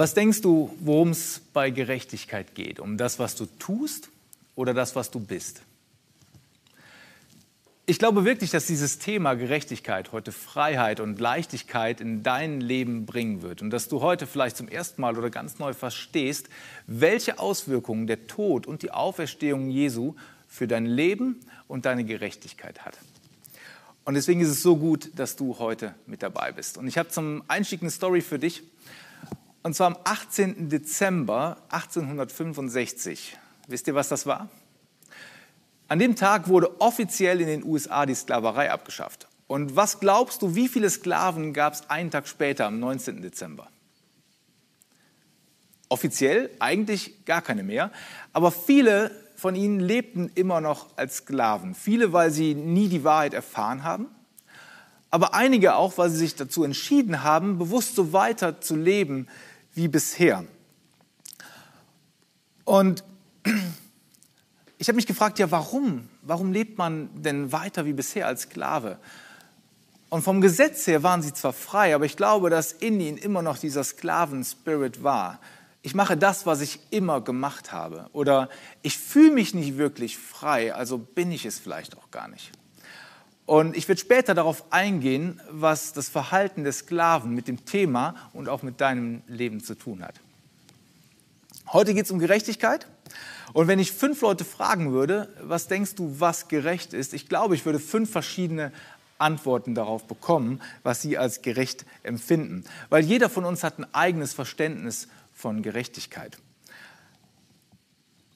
Was denkst du, worum es bei Gerechtigkeit geht? Um das, was du tust oder das, was du bist? Ich glaube wirklich, dass dieses Thema Gerechtigkeit heute Freiheit und Leichtigkeit in dein Leben bringen wird und dass du heute vielleicht zum ersten Mal oder ganz neu verstehst, welche Auswirkungen der Tod und die Auferstehung Jesu für dein Leben und deine Gerechtigkeit hat. Und deswegen ist es so gut, dass du heute mit dabei bist. Und ich habe zum Einstieg eine Story für dich. Und zwar am 18. Dezember 1865. Wisst ihr, was das war? An dem Tag wurde offiziell in den USA die Sklaverei abgeschafft. Und was glaubst du, wie viele Sklaven gab es einen Tag später, am 19. Dezember? Offiziell eigentlich gar keine mehr, aber viele von ihnen lebten immer noch als Sklaven. Viele, weil sie nie die Wahrheit erfahren haben, aber einige auch, weil sie sich dazu entschieden haben, bewusst so weiter zu leben wie bisher. Und ich habe mich gefragt, ja, warum? Warum lebt man denn weiter wie bisher als Sklave? Und vom Gesetz her waren sie zwar frei, aber ich glaube, dass in ihnen immer noch dieser Sklaven-Spirit war. Ich mache das, was ich immer gemacht habe. Oder ich fühle mich nicht wirklich frei, also bin ich es vielleicht auch gar nicht. Und ich werde später darauf eingehen, was das Verhalten des Sklaven mit dem Thema und auch mit deinem Leben zu tun hat. Heute geht es um Gerechtigkeit. Und wenn ich fünf Leute fragen würde, was denkst du, was gerecht ist? Ich glaube, ich würde fünf verschiedene Antworten darauf bekommen, was sie als gerecht empfinden. Weil jeder von uns hat ein eigenes Verständnis von Gerechtigkeit.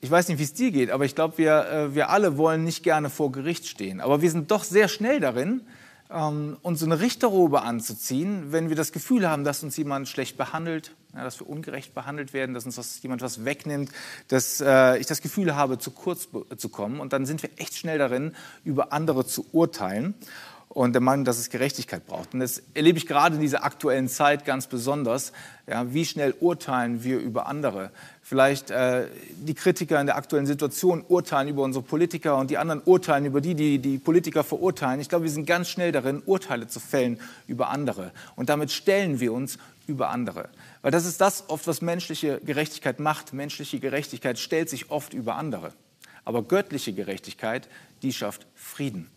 Ich weiß nicht, wie es dir geht, aber ich glaube, wir, äh, wir alle wollen nicht gerne vor Gericht stehen. Aber wir sind doch sehr schnell darin, ähm, uns eine Richterrobe anzuziehen, wenn wir das Gefühl haben, dass uns jemand schlecht behandelt, dass wir ungerecht behandelt werden, dass uns was, jemand was wegnimmt, dass äh, ich das Gefühl habe, zu kurz zu kommen. Und dann sind wir echt schnell darin, über andere zu urteilen und der Meinung, dass es Gerechtigkeit braucht. Und das erlebe ich gerade in dieser aktuellen Zeit ganz besonders. Ja, wie schnell urteilen wir über andere? Vielleicht äh, die Kritiker in der aktuellen Situation urteilen über unsere Politiker und die anderen urteilen über die, die die Politiker verurteilen. Ich glaube, wir sind ganz schnell darin, Urteile zu fällen über andere. Und damit stellen wir uns über andere. Weil das ist das oft, was menschliche Gerechtigkeit macht. Menschliche Gerechtigkeit stellt sich oft über andere. Aber göttliche Gerechtigkeit, die schafft Frieden.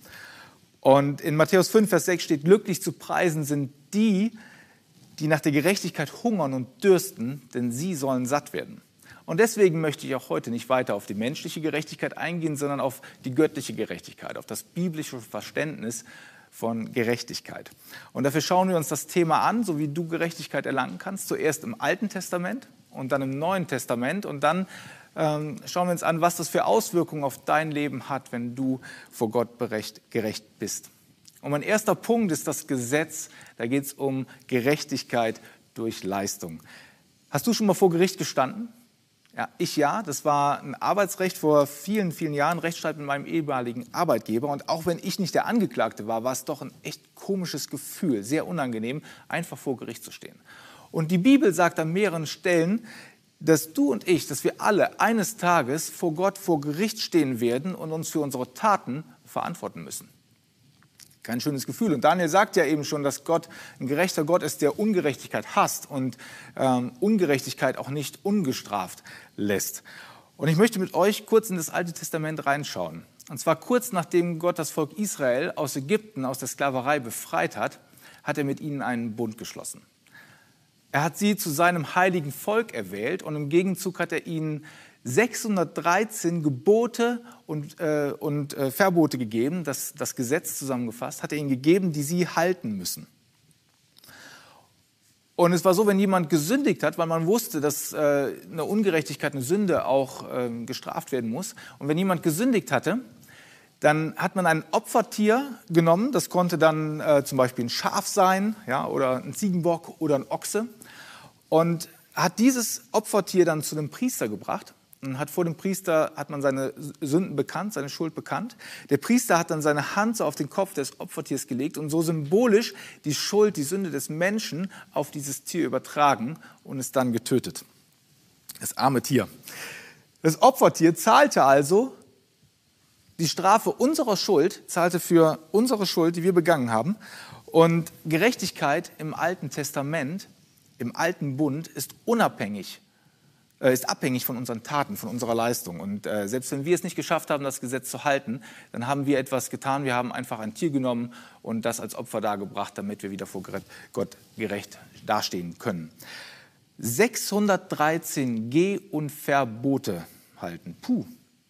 Und in Matthäus 5, Vers 6 steht, glücklich zu preisen sind die, die nach der Gerechtigkeit hungern und dürsten, denn sie sollen satt werden. Und deswegen möchte ich auch heute nicht weiter auf die menschliche Gerechtigkeit eingehen, sondern auf die göttliche Gerechtigkeit, auf das biblische Verständnis von Gerechtigkeit. Und dafür schauen wir uns das Thema an, so wie du Gerechtigkeit erlangen kannst, zuerst im Alten Testament und dann im Neuen Testament und dann ähm, schauen wir uns an, was das für Auswirkungen auf dein Leben hat, wenn du vor Gott berecht, gerecht bist. Und mein erster Punkt ist das Gesetz. Da geht es um Gerechtigkeit durch Leistung. Hast du schon mal vor Gericht gestanden? Ja, ich ja. Das war ein Arbeitsrecht vor vielen, vielen Jahren, Rechtsstreit mit meinem ehemaligen Arbeitgeber. Und auch wenn ich nicht der Angeklagte war, war es doch ein echt komisches Gefühl, sehr unangenehm, einfach vor Gericht zu stehen. Und die Bibel sagt an mehreren Stellen, dass du und ich, dass wir alle eines Tages vor Gott vor Gericht stehen werden und uns für unsere Taten verantworten müssen. Kein schönes Gefühl. Und Daniel sagt ja eben schon, dass Gott ein gerechter Gott ist, der Ungerechtigkeit hasst und ähm, Ungerechtigkeit auch nicht ungestraft lässt. Und ich möchte mit euch kurz in das Alte Testament reinschauen. Und zwar kurz nachdem Gott das Volk Israel aus Ägypten, aus der Sklaverei befreit hat, hat er mit ihnen einen Bund geschlossen. Er hat sie zu seinem heiligen Volk erwählt und im Gegenzug hat er ihnen 613 Gebote und, äh, und äh, Verbote gegeben, das, das Gesetz zusammengefasst, hat er ihnen gegeben, die sie halten müssen. Und es war so, wenn jemand gesündigt hat, weil man wusste, dass äh, eine Ungerechtigkeit, eine Sünde auch ähm, gestraft werden muss. Und wenn jemand gesündigt hatte, dann hat man ein Opfertier genommen, das konnte dann äh, zum Beispiel ein Schaf sein ja, oder ein Ziegenbock oder ein Ochse und hat dieses Opfertier dann zu dem Priester gebracht und hat vor dem Priester hat man seine Sünden bekannt, seine Schuld bekannt. Der Priester hat dann seine Hand so auf den Kopf des Opfertiers gelegt und so symbolisch die Schuld, die Sünde des Menschen auf dieses Tier übertragen und es dann getötet. Das arme Tier. Das Opfertier zahlte also die Strafe unserer Schuld, zahlte für unsere Schuld, die wir begangen haben. Und Gerechtigkeit im Alten Testament im alten Bund ist unabhängig, äh, ist abhängig von unseren Taten, von unserer Leistung. Und äh, selbst wenn wir es nicht geschafft haben, das Gesetz zu halten, dann haben wir etwas getan. Wir haben einfach ein Tier genommen und das als Opfer dargebracht, damit wir wieder vor Gott gerecht dastehen können. 613 Geh- und Verbote halten. Puh,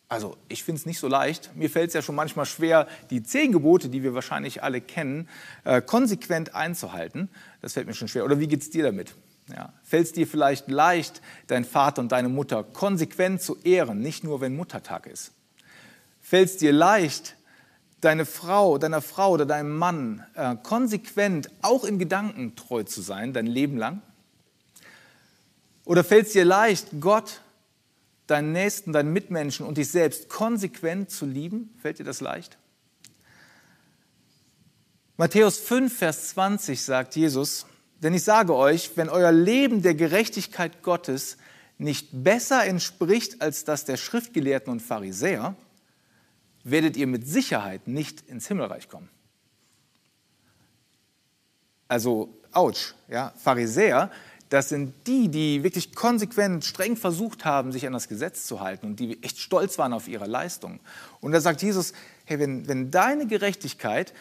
also ich finde es nicht so leicht. Mir fällt es ja schon manchmal schwer, die zehn Gebote, die wir wahrscheinlich alle kennen, äh, konsequent einzuhalten. Das fällt mir schon schwer. Oder wie geht es dir damit? Ja. Fällt es dir vielleicht leicht, deinen Vater und deine Mutter konsequent zu ehren, nicht nur wenn Muttertag ist? Fällt es dir leicht, deine Frau, deiner Frau oder deinem Mann äh, konsequent, auch in Gedanken treu zu sein, dein Leben lang? Oder fällt es dir leicht, Gott deinen Nächsten, deinen Mitmenschen und dich selbst konsequent zu lieben? Fällt dir das leicht? Matthäus 5, Vers 20 sagt Jesus, denn ich sage euch, wenn euer Leben der Gerechtigkeit Gottes nicht besser entspricht als das der Schriftgelehrten und Pharisäer, werdet ihr mit Sicherheit nicht ins Himmelreich kommen. Also, ouch, ja, Pharisäer, das sind die, die wirklich konsequent, streng versucht haben, sich an das Gesetz zu halten und die echt stolz waren auf ihre Leistung. Und da sagt Jesus, hey, wenn, wenn deine Gerechtigkeit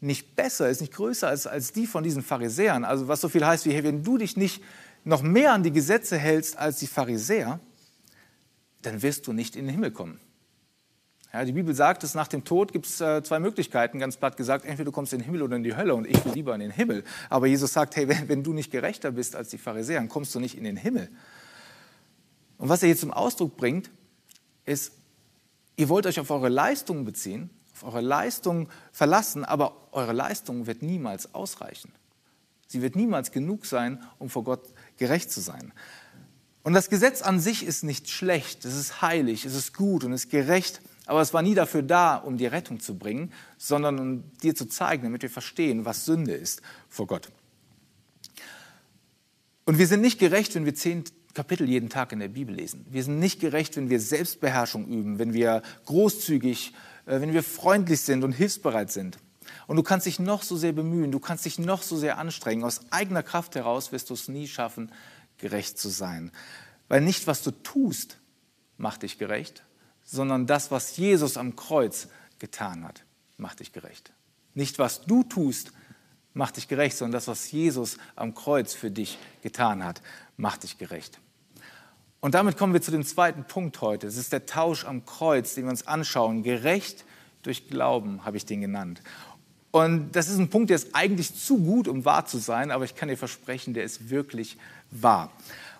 nicht besser ist, nicht größer als, als die von diesen Pharisäern, also was so viel heißt wie, hey, wenn du dich nicht noch mehr an die Gesetze hältst als die Pharisäer, dann wirst du nicht in den Himmel kommen. Ja, die Bibel sagt, dass nach dem Tod gibt es äh, zwei Möglichkeiten, ganz platt gesagt, entweder du kommst in den Himmel oder in die Hölle und ich will lieber in den Himmel. Aber Jesus sagt, hey, wenn, wenn du nicht gerechter bist als die Pharisäer, dann kommst du nicht in den Himmel. Und was er hier zum Ausdruck bringt, ist, ihr wollt euch auf eure Leistung beziehen, auf eure Leistung verlassen, aber eure Leistung wird niemals ausreichen. Sie wird niemals genug sein, um vor Gott gerecht zu sein. Und das Gesetz an sich ist nicht schlecht, es ist heilig, es ist gut und es ist gerecht, aber es war nie dafür da, um dir Rettung zu bringen, sondern um dir zu zeigen, damit wir verstehen, was Sünde ist vor Gott. Und wir sind nicht gerecht, wenn wir zehn Kapitel jeden Tag in der Bibel lesen. Wir sind nicht gerecht, wenn wir Selbstbeherrschung üben, wenn wir großzügig, äh, wenn wir freundlich sind und hilfsbereit sind. Und du kannst dich noch so sehr bemühen, du kannst dich noch so sehr anstrengen. Aus eigener Kraft heraus wirst du es nie schaffen, gerecht zu sein. Weil nicht, was du tust, macht dich gerecht, sondern das, was Jesus am Kreuz getan hat, macht dich gerecht. Nicht, was du tust, macht dich gerecht, sondern das, was Jesus am Kreuz für dich getan hat, macht dich gerecht. Und damit kommen wir zu dem zweiten Punkt heute. Es ist der Tausch am Kreuz, den wir uns anschauen. Gerecht durch Glauben habe ich den genannt. Und das ist ein Punkt, der ist eigentlich zu gut, um wahr zu sein, aber ich kann dir versprechen, der ist wirklich wahr.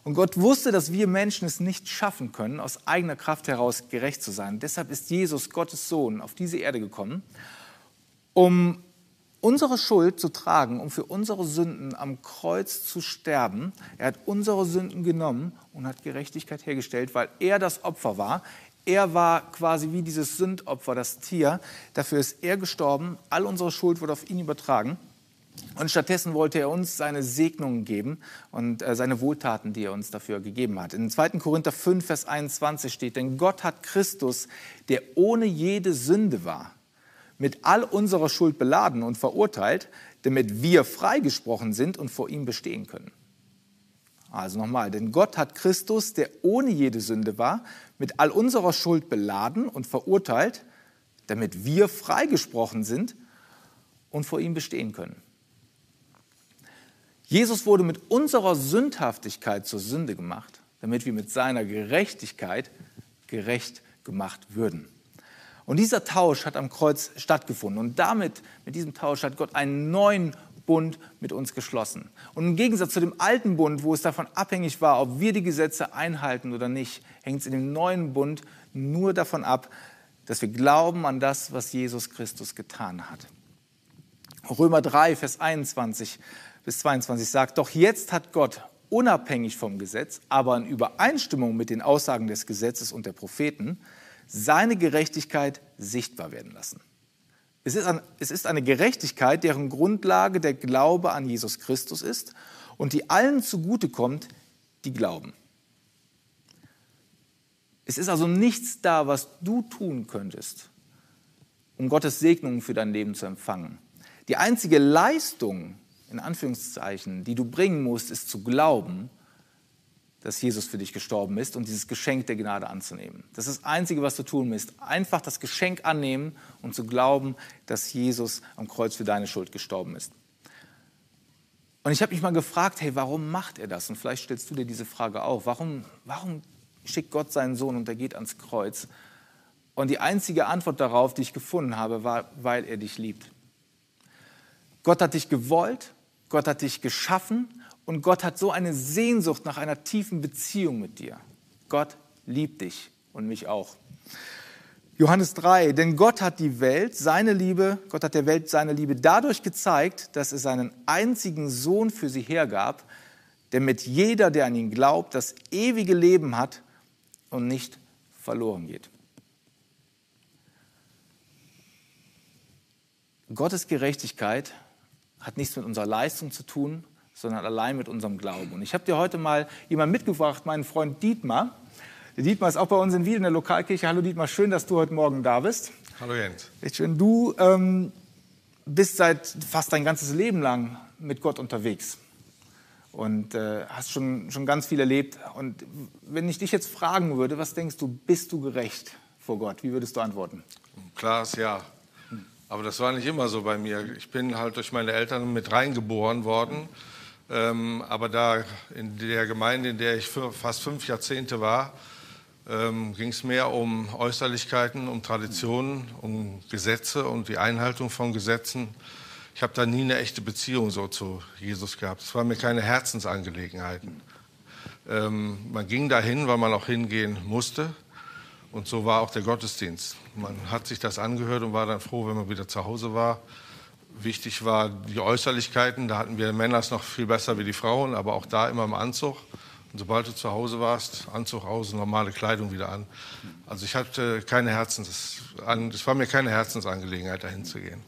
Und Gott wusste, dass wir Menschen es nicht schaffen können, aus eigener Kraft heraus gerecht zu sein. Deshalb ist Jesus, Gottes Sohn, auf diese Erde gekommen, um unsere Schuld zu tragen, um für unsere Sünden am Kreuz zu sterben. Er hat unsere Sünden genommen und hat Gerechtigkeit hergestellt, weil er das Opfer war. Er war quasi wie dieses Sündopfer, das Tier. Dafür ist er gestorben. All unsere Schuld wurde auf ihn übertragen. Und stattdessen wollte er uns seine Segnungen geben und äh, seine Wohltaten, die er uns dafür gegeben hat. In 2. Korinther 5, Vers 21 steht, denn Gott hat Christus, der ohne jede Sünde war, mit all unserer Schuld beladen und verurteilt, damit wir freigesprochen sind und vor ihm bestehen können. Also nochmal, denn Gott hat Christus, der ohne jede Sünde war, mit all unserer Schuld beladen und verurteilt, damit wir freigesprochen sind und vor ihm bestehen können. Jesus wurde mit unserer Sündhaftigkeit zur Sünde gemacht, damit wir mit seiner Gerechtigkeit gerecht gemacht würden. Und dieser Tausch hat am Kreuz stattgefunden. Und damit, mit diesem Tausch, hat Gott einen neuen Bund mit uns geschlossen. Und im Gegensatz zu dem alten Bund, wo es davon abhängig war, ob wir die Gesetze einhalten oder nicht, hängt es in dem neuen Bund nur davon ab, dass wir glauben an das, was Jesus Christus getan hat. Römer 3, Vers 21 bis 22 sagt, doch jetzt hat Gott unabhängig vom Gesetz, aber in Übereinstimmung mit den Aussagen des Gesetzes und der Propheten, seine Gerechtigkeit sichtbar werden lassen. Es ist, ein, es ist eine Gerechtigkeit, deren Grundlage der Glaube an Jesus Christus ist und die allen zugutekommt, die glauben. Es ist also nichts da, was du tun könntest, um Gottes Segnungen für dein Leben zu empfangen. Die einzige Leistung, in Anführungszeichen, die du bringen musst, ist zu glauben, dass Jesus für dich gestorben ist und dieses Geschenk der Gnade anzunehmen. Das ist das Einzige, was du tun musst. Einfach das Geschenk annehmen und zu glauben, dass Jesus am Kreuz für deine Schuld gestorben ist. Und ich habe mich mal gefragt, hey, warum macht er das? Und vielleicht stellst du dir diese Frage auch. Warum, warum schickt Gott seinen Sohn und er geht ans Kreuz? Und die einzige Antwort darauf, die ich gefunden habe, war, weil er dich liebt. Gott hat dich gewollt, Gott hat dich geschaffen und Gott hat so eine Sehnsucht nach einer tiefen Beziehung mit dir. Gott liebt dich und mich auch. Johannes 3, denn Gott hat die Welt, seine Liebe, Gott hat der Welt seine Liebe dadurch gezeigt, dass er seinen einzigen Sohn für sie hergab, damit jeder, der an ihn glaubt, das ewige Leben hat und nicht verloren geht. Gottes Gerechtigkeit hat nichts mit unserer Leistung zu tun, sondern allein mit unserem Glauben. Und ich habe dir heute mal jemanden mitgebracht, meinen Freund Dietmar. Der Dietmar ist auch bei uns in Wiel in der Lokalkirche. Hallo Dietmar, schön, dass du heute Morgen da bist. Hallo Jens. Echt schön. Du ähm, bist seit fast dein ganzes Leben lang mit Gott unterwegs und äh, hast schon, schon ganz viel erlebt. Und wenn ich dich jetzt fragen würde, was denkst du, bist du gerecht vor Gott? Wie würdest du antworten? Klar ist ja. Aber das war nicht immer so bei mir. Ich bin halt durch meine Eltern mit reingeboren worden. Ähm, aber da in der Gemeinde, in der ich fast fünf Jahrzehnte war, ähm, ging es mehr um Äußerlichkeiten, um Traditionen, um Gesetze und die Einhaltung von Gesetzen. Ich habe da nie eine echte Beziehung so zu Jesus gehabt. Es war mir keine Herzensangelegenheiten. Ähm, man ging dahin, weil man auch hingehen musste. Und so war auch der Gottesdienst. Man hat sich das angehört und war dann froh, wenn man wieder zu Hause war. Wichtig war die Äußerlichkeiten. Da hatten wir Männer es noch viel besser wie die Frauen, aber auch da immer im Anzug. Und sobald du zu Hause warst, Anzug aus, normale Kleidung wieder an. Also ich hatte keine Herzens, es war mir keine Herzensangelegenheit, dahin zu gehen.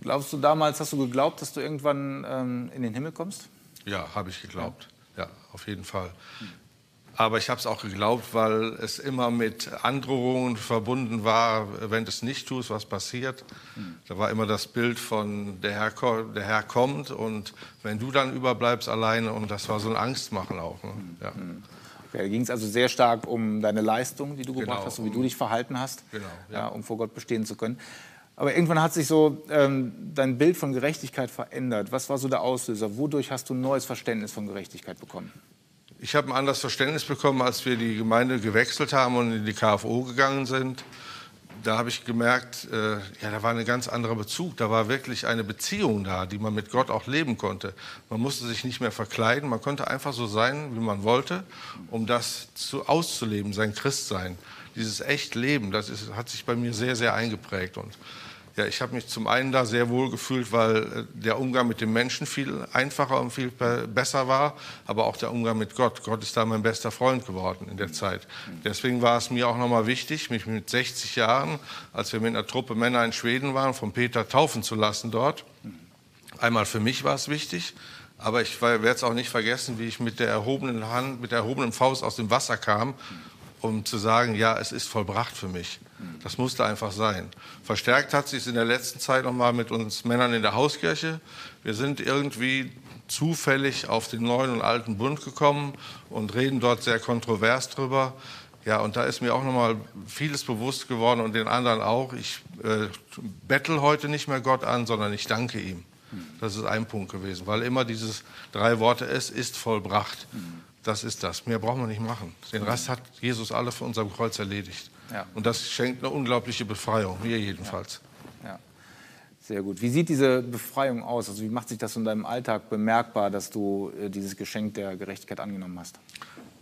Glaubst du damals, hast du geglaubt, dass du irgendwann ähm, in den Himmel kommst? Ja, habe ich geglaubt. Ja, auf jeden Fall. Aber ich habe es auch geglaubt, weil es immer mit Androhungen verbunden war, wenn du es nicht tust, was passiert. Da war immer das Bild von der Herr, der Herr kommt und wenn du dann überbleibst alleine und das war so ein Angstmachen auch. Ne? Ja. Okay, da ging es also sehr stark um deine Leistung, die du gebracht genau, hast, und wie du dich verhalten hast, genau, ja. Ja, um vor Gott bestehen zu können. Aber irgendwann hat sich so ähm, dein Bild von Gerechtigkeit verändert. Was war so der Auslöser? Wodurch hast du ein neues Verständnis von Gerechtigkeit bekommen? Ich habe ein anderes Verständnis bekommen, als wir die Gemeinde gewechselt haben und in die KFO gegangen sind. Da habe ich gemerkt, äh, ja, da war ein ganz anderer Bezug. Da war wirklich eine Beziehung da, die man mit Gott auch leben konnte. Man musste sich nicht mehr verkleiden, man konnte einfach so sein, wie man wollte, um das zu, auszuleben, sein Christsein. Dieses echt Leben, das ist, hat sich bei mir sehr, sehr eingeprägt. Und ja, ich habe mich zum einen da sehr wohl gefühlt, weil äh, der Umgang mit den Menschen viel einfacher und viel besser war, aber auch der Umgang mit Gott. Gott ist da mein bester Freund geworden in der Zeit. Deswegen war es mir auch nochmal wichtig, mich mit 60 Jahren, als wir mit einer Truppe Männer in Schweden waren, von Peter taufen zu lassen dort. Einmal für mich war es wichtig, aber ich werde es auch nicht vergessen, wie ich mit der erhobenen Hand, mit der erhobenen Faust aus dem Wasser kam, um zu sagen, ja, es ist vollbracht für mich. Das musste einfach sein. Verstärkt hat sich es in der letzten Zeit nochmal mit uns Männern in der Hauskirche. Wir sind irgendwie zufällig auf den neuen und alten Bund gekommen und reden dort sehr kontrovers drüber. Ja, und da ist mir auch nochmal vieles bewusst geworden und den anderen auch. Ich äh, bettel heute nicht mehr Gott an, sondern ich danke ihm. Das ist ein Punkt gewesen, weil immer dieses drei Worte, es ist vollbracht. Das ist das. Mehr brauchen wir nicht machen. Den Rest hat Jesus alle für unserem Kreuz erledigt. Ja. Und das schenkt eine unglaubliche Befreiung, mir jedenfalls. Ja. ja. Sehr gut. Wie sieht diese Befreiung aus? Also wie macht sich das in deinem Alltag bemerkbar, dass du äh, dieses Geschenk der Gerechtigkeit angenommen hast?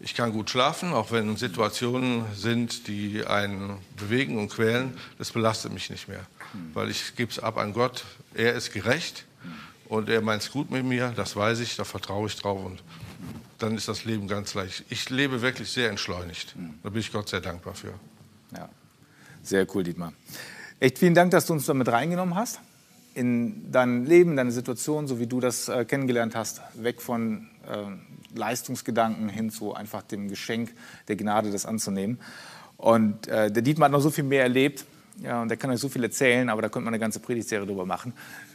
Ich kann gut schlafen, auch wenn Situationen sind, die einen bewegen und quälen. Das belastet mich nicht mehr, hm. weil ich gebe es ab an Gott. Er ist gerecht hm. und er meint es gut mit mir. Das weiß ich, da vertraue ich drauf und dann ist das Leben ganz leicht. Ich lebe wirklich sehr entschleunigt. Hm. Da bin ich Gott sehr dankbar für. Ja, sehr cool, Dietmar. Echt vielen Dank, dass du uns damit reingenommen hast in dein Leben, deine Situation, so wie du das äh, kennengelernt hast, weg von äh, Leistungsgedanken hin zu einfach dem Geschenk der Gnade, das anzunehmen. Und äh, der Dietmar hat noch so viel mehr erlebt, ja, und der kann euch so viel erzählen, aber da könnte man eine ganze Predigtserie drüber machen.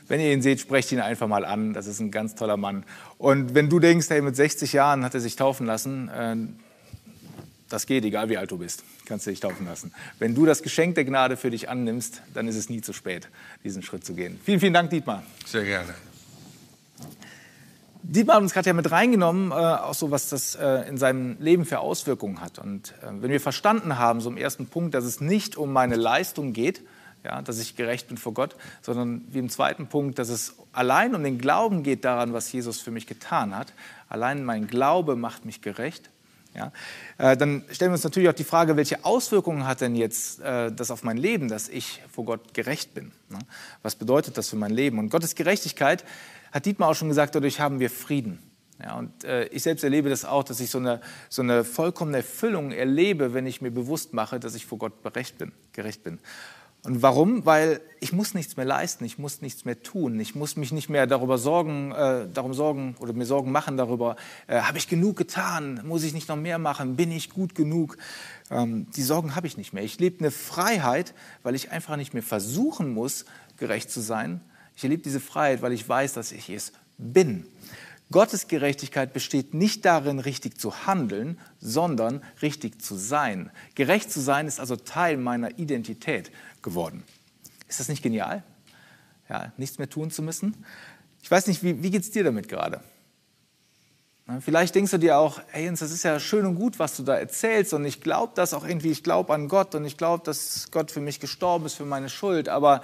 Wenn ihr ihn seht, sprecht ihn einfach mal an. Das ist ein ganz toller Mann. Und wenn du denkst, hey, mit 60 Jahren hat er sich taufen lassen, äh, das geht, egal wie alt du bist, kannst du dich taufen lassen. Wenn du das Geschenk der Gnade für dich annimmst, dann ist es nie zu spät, diesen Schritt zu gehen. Vielen, vielen Dank, Dietmar. Sehr gerne. Dietmar hat uns gerade ja mit reingenommen, äh, auch so, was das äh, in seinem Leben für Auswirkungen hat. Und äh, wenn wir verstanden haben, so im ersten Punkt, dass es nicht um meine Leistung geht, ja, dass ich gerecht bin vor Gott, sondern wie im zweiten Punkt, dass es allein um den Glauben geht daran, was Jesus für mich getan hat. Allein mein Glaube macht mich gerecht. Ja, äh, dann stellen wir uns natürlich auch die Frage, welche Auswirkungen hat denn jetzt äh, das auf mein Leben, dass ich vor Gott gerecht bin? Ne? Was bedeutet das für mein Leben? Und Gottes Gerechtigkeit, hat Dietmar auch schon gesagt, dadurch haben wir Frieden. Ja, und äh, ich selbst erlebe das auch, dass ich so eine, so eine vollkommene Erfüllung erlebe, wenn ich mir bewusst mache, dass ich vor Gott gerecht bin. Gerecht bin. Und warum? Weil ich muss nichts mehr leisten, ich muss nichts mehr tun, ich muss mich nicht mehr darüber sorgen, äh, darum sorgen oder mir Sorgen machen darüber, äh, habe ich genug getan, muss ich nicht noch mehr machen, bin ich gut genug? Ähm, die Sorgen habe ich nicht mehr. Ich lebe eine Freiheit, weil ich einfach nicht mehr versuchen muss, gerecht zu sein. Ich erlebe diese Freiheit, weil ich weiß, dass ich es bin. Gottes Gerechtigkeit besteht nicht darin, richtig zu handeln, sondern richtig zu sein. Gerecht zu sein ist also Teil meiner Identität geworden. Ist das nicht genial? Ja, nichts mehr tun zu müssen? Ich weiß nicht, wie, wie geht es dir damit gerade? Vielleicht denkst du dir auch, hey Jens, das ist ja schön und gut, was du da erzählst und ich glaube das auch irgendwie, ich glaube an Gott und ich glaube, dass Gott für mich gestorben ist, für meine Schuld, aber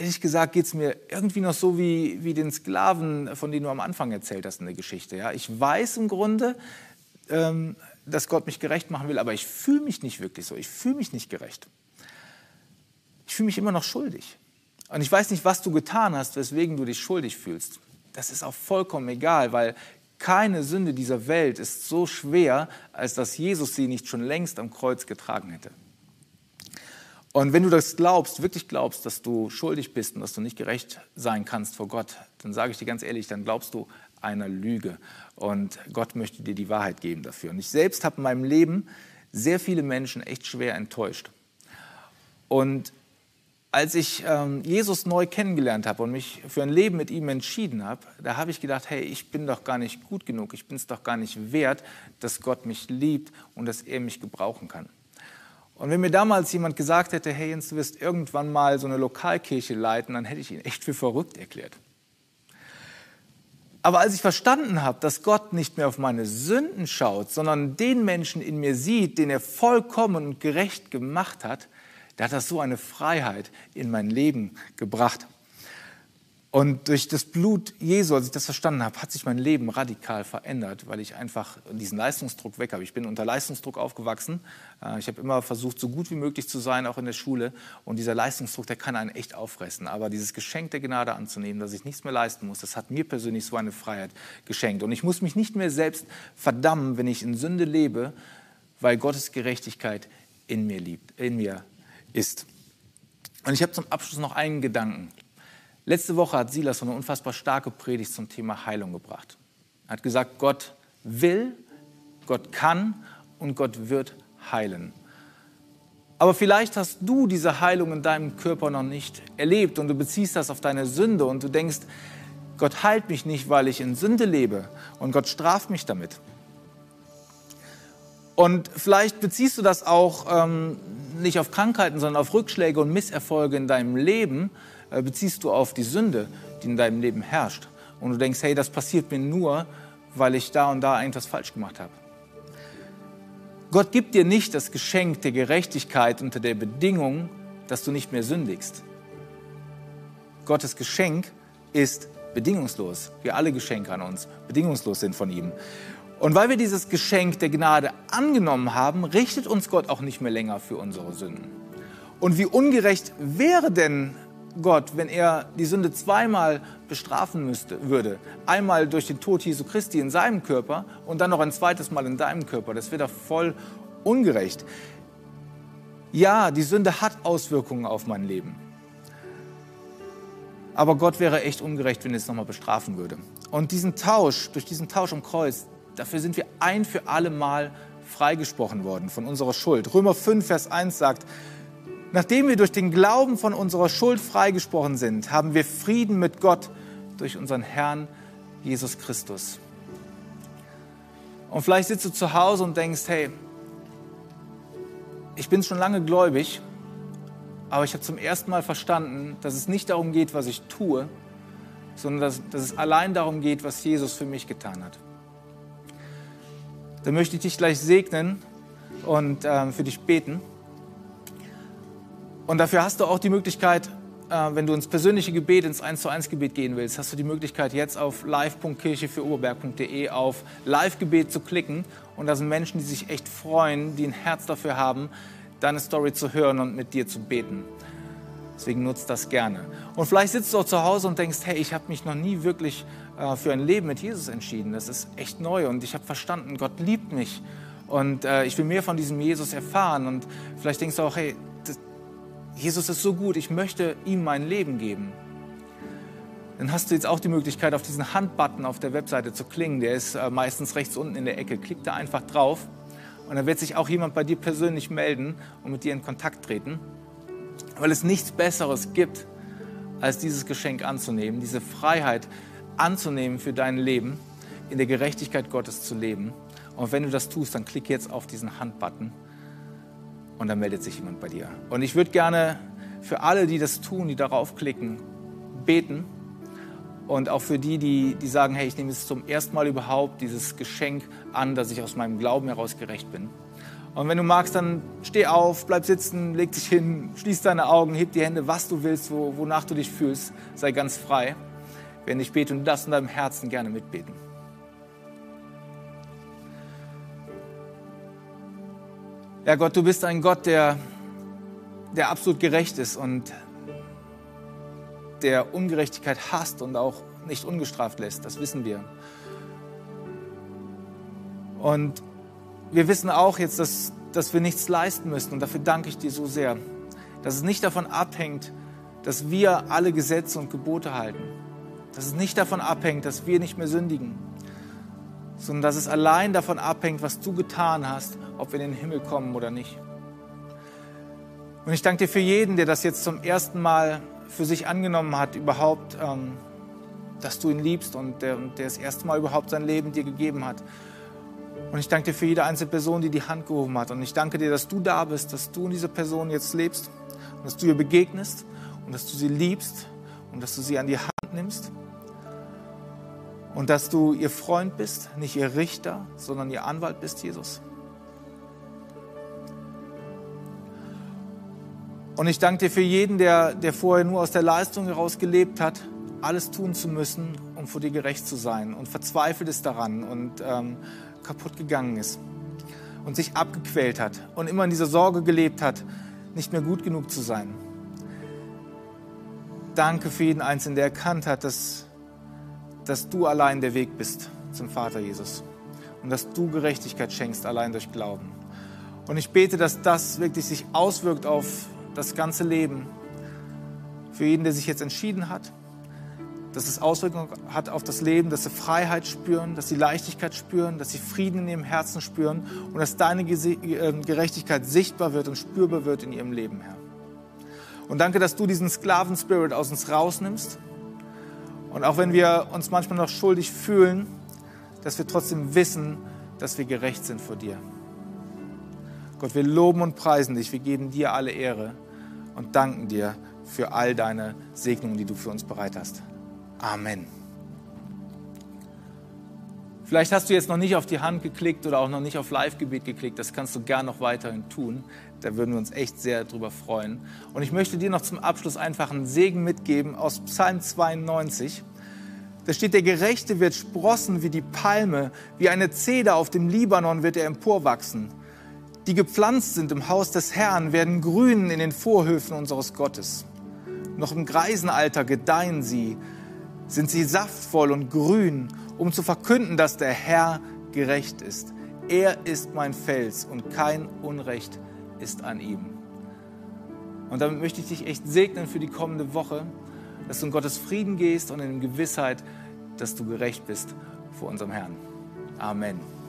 ehrlich gesagt geht es mir irgendwie noch so wie, wie den Sklaven, von denen du am Anfang erzählt hast in der Geschichte. Ja? Ich weiß im Grunde, ähm, dass Gott mich gerecht machen will, aber ich fühle mich nicht wirklich so, ich fühle mich nicht gerecht ich fühle mich immer noch schuldig. Und ich weiß nicht, was du getan hast, weswegen du dich schuldig fühlst. Das ist auch vollkommen egal, weil keine Sünde dieser Welt ist so schwer, als dass Jesus sie nicht schon längst am Kreuz getragen hätte. Und wenn du das glaubst, wirklich glaubst, dass du schuldig bist und dass du nicht gerecht sein kannst vor Gott, dann sage ich dir ganz ehrlich, dann glaubst du einer Lüge. Und Gott möchte dir die Wahrheit geben dafür. Und ich selbst habe in meinem Leben sehr viele Menschen echt schwer enttäuscht. Und als ich ähm, Jesus neu kennengelernt habe und mich für ein Leben mit ihm entschieden habe, da habe ich gedacht, hey, ich bin doch gar nicht gut genug, ich bin es doch gar nicht wert, dass Gott mich liebt und dass er mich gebrauchen kann. Und wenn mir damals jemand gesagt hätte, hey Jens, du wirst irgendwann mal so eine Lokalkirche leiten, dann hätte ich ihn echt für verrückt erklärt. Aber als ich verstanden habe, dass Gott nicht mehr auf meine Sünden schaut, sondern den Menschen in mir sieht, den er vollkommen und gerecht gemacht hat, der hat das so eine Freiheit in mein Leben gebracht. Und durch das Blut Jesu, als ich das verstanden habe, hat sich mein Leben radikal verändert, weil ich einfach diesen Leistungsdruck weg habe. Ich bin unter Leistungsdruck aufgewachsen. Äh, ich habe immer versucht, so gut wie möglich zu sein, auch in der Schule. Und dieser Leistungsdruck, der kann einen echt auffressen. Aber dieses Geschenk der Gnade anzunehmen, dass ich nichts mehr leisten muss, das hat mir persönlich so eine Freiheit geschenkt. Und ich muss mich nicht mehr selbst verdammen, wenn ich in Sünde lebe, weil Gottes Gerechtigkeit in mir, liebt, in mir ist. Und ich habe zum Abschluss noch einen Gedanken. Letzte Woche hat Silas so eine unfassbar starke Predigt zum Thema Heilung gebracht. Er hat gesagt, Gott will, Gott kann und Gott wird heilen. Aber vielleicht hast du diese Heilung in deinem Körper noch nicht erlebt und du beziehst das auf deine Sünde und du denkst, Gott heilt mich nicht, weil ich in Sünde lebe und Gott straft mich damit. Und vielleicht beziehst du das auch ähm, nicht auf Krankheiten, sondern auf Rückschläge und Misserfolge in deinem Leben, beziehst du auf die Sünde, die in deinem Leben herrscht. Und du denkst, hey, das passiert mir nur, weil ich da und da irgendwas falsch gemacht habe. Gott gibt dir nicht das Geschenk der Gerechtigkeit unter der Bedingung, dass du nicht mehr sündigst. Gottes Geschenk ist bedingungslos. Wir alle Geschenke an uns bedingungslos sind von ihm. Und weil wir dieses Geschenk der Gnade angenommen haben, richtet uns Gott auch nicht mehr länger für unsere Sünden. Und wie ungerecht wäre denn Gott, wenn er die Sünde zweimal bestrafen müsste, würde? Einmal durch den Tod Jesu Christi in seinem Körper und dann noch ein zweites Mal in deinem Körper. Das wäre doch voll ungerecht. Ja, die Sünde hat Auswirkungen auf mein Leben. Aber Gott wäre echt ungerecht, wenn er es nochmal bestrafen würde. Und diesen Tausch, durch diesen Tausch am Kreuz, Dafür sind wir ein für alle Mal freigesprochen worden von unserer Schuld. Römer 5, Vers 1 sagt, Nachdem wir durch den Glauben von unserer Schuld freigesprochen sind, haben wir Frieden mit Gott durch unseren Herrn Jesus Christus. Und vielleicht sitzt du zu Hause und denkst, hey, ich bin schon lange gläubig, aber ich habe zum ersten Mal verstanden, dass es nicht darum geht, was ich tue, sondern dass, dass es allein darum geht, was Jesus für mich getan hat. Dann möchte ich dich gleich segnen und äh, für dich beten. Und dafür hast du auch die Möglichkeit, äh, wenn du ins persönliche Gebet, ins 1 zu 1 Gebet gehen willst, hast du die Möglichkeit, jetzt auf live.kirchefürurberg.de auf Live-Gebet zu klicken. Und da sind Menschen, die sich echt freuen, die ein Herz dafür haben, deine Story zu hören und mit dir zu beten. Deswegen nutzt das gerne. Und vielleicht sitzt du auch zu Hause und denkst, hey, ich habe mich noch nie wirklich äh, für ein Leben mit Jesus entschieden. Das ist echt neu und ich habe verstanden, Gott liebt mich und äh, ich will mehr von diesem Jesus erfahren. Und vielleicht denkst du auch, hey, Jesus ist so gut, ich möchte ihm mein Leben geben. Dann hast du jetzt auch die Möglichkeit, auf diesen Handbutton auf der Webseite zu klingen. Der ist äh, meistens rechts unten in der Ecke. Klick da einfach drauf und dann wird sich auch jemand bei dir persönlich melden und mit dir in Kontakt treten weil es nichts Besseres gibt, als dieses Geschenk anzunehmen, diese Freiheit anzunehmen für dein Leben, in der Gerechtigkeit Gottes zu leben. Und wenn du das tust, dann klick jetzt auf diesen Handbutton und dann meldet sich jemand bei dir. Und ich würde gerne für alle, die das tun, die darauf klicken, beten. Und auch für die, die, die sagen, hey, ich nehme jetzt zum ersten Mal überhaupt dieses Geschenk an, dass ich aus meinem Glauben heraus gerecht bin. Und wenn du magst, dann steh auf, bleib sitzen, leg dich hin, schließ deine Augen, heb die Hände, was du willst, wo, wonach du dich fühlst. Sei ganz frei, wenn ich bete und darfst in deinem Herzen gerne mitbeten. Ja, Gott, du bist ein Gott, der, der absolut gerecht ist und der Ungerechtigkeit hasst und auch nicht ungestraft lässt. Das wissen wir. Und wir wissen auch jetzt, dass, dass wir nichts leisten müssen und dafür danke ich dir so sehr, dass es nicht davon abhängt, dass wir alle Gesetze und Gebote halten, dass es nicht davon abhängt, dass wir nicht mehr sündigen, sondern dass es allein davon abhängt, was du getan hast, ob wir in den Himmel kommen oder nicht. Und ich danke dir für jeden, der das jetzt zum ersten Mal für sich angenommen hat, überhaupt, ähm, dass du ihn liebst und der, der das erste Mal überhaupt sein Leben dir gegeben hat. Und ich danke dir für jede einzelne Person, die die Hand gehoben hat. Und ich danke dir, dass du da bist, dass du in dieser Person jetzt lebst und dass du ihr begegnest und dass du sie liebst und dass du sie an die Hand nimmst. Und dass du ihr Freund bist, nicht ihr Richter, sondern ihr Anwalt bist, Jesus. Und ich danke dir für jeden, der, der vorher nur aus der Leistung heraus gelebt hat, alles tun zu müssen, um vor dir gerecht zu sein und verzweifelt ist daran und ähm, kaputt gegangen ist und sich abgequält hat und immer in dieser Sorge gelebt hat, nicht mehr gut genug zu sein. Danke für jeden Einzelnen, der erkannt hat, dass, dass du allein der Weg bist zum Vater Jesus und dass du Gerechtigkeit schenkst, allein durch Glauben. Und ich bete, dass das wirklich sich auswirkt auf das ganze Leben. Für jeden, der sich jetzt entschieden hat, dass es Auswirkungen hat auf das Leben, dass sie Freiheit spüren, dass sie Leichtigkeit spüren, dass sie Frieden in ihrem Herzen spüren und dass deine ähm, Gerechtigkeit sichtbar wird und spürbar wird in ihrem Leben, Herr. Und danke, dass du diesen Sklaven-Spirit aus uns rausnimmst. Und auch wenn wir uns manchmal noch schuldig fühlen, dass wir trotzdem wissen, dass wir gerecht sind vor dir. Gott, wir loben und preisen dich, wir geben dir alle Ehre und danken dir für all deine Segnungen, die du für uns bereit hast. Amen. Vielleicht hast du jetzt noch nicht auf die Hand geklickt oder auch noch nicht auf Live-Gebet geklickt. Das kannst du gern noch weiterhin tun. Da würden wir uns echt sehr drüber freuen. Und ich möchte dir noch zum Abschluss einfach einen Segen mitgeben aus Psalm 92. Da steht, der Gerechte wird sprossen wie die Palme, wie eine Zeder auf dem Libanon wird er emporwachsen. Die gepflanzt sind im Haus des Herrn, werden grünen in den Vorhöfen unseres Gottes. Noch im Greisenalter gedeihen sie sind sie saftvoll und grün, um zu verkünden, dass der Herr gerecht ist. Er ist mein Fels und kein Unrecht ist an ihm. Und damit möchte ich dich echt segnen für die kommende Woche, dass du in Gottes Frieden gehst und in Gewissheit, dass du gerecht bist vor unserem Herrn. Amen.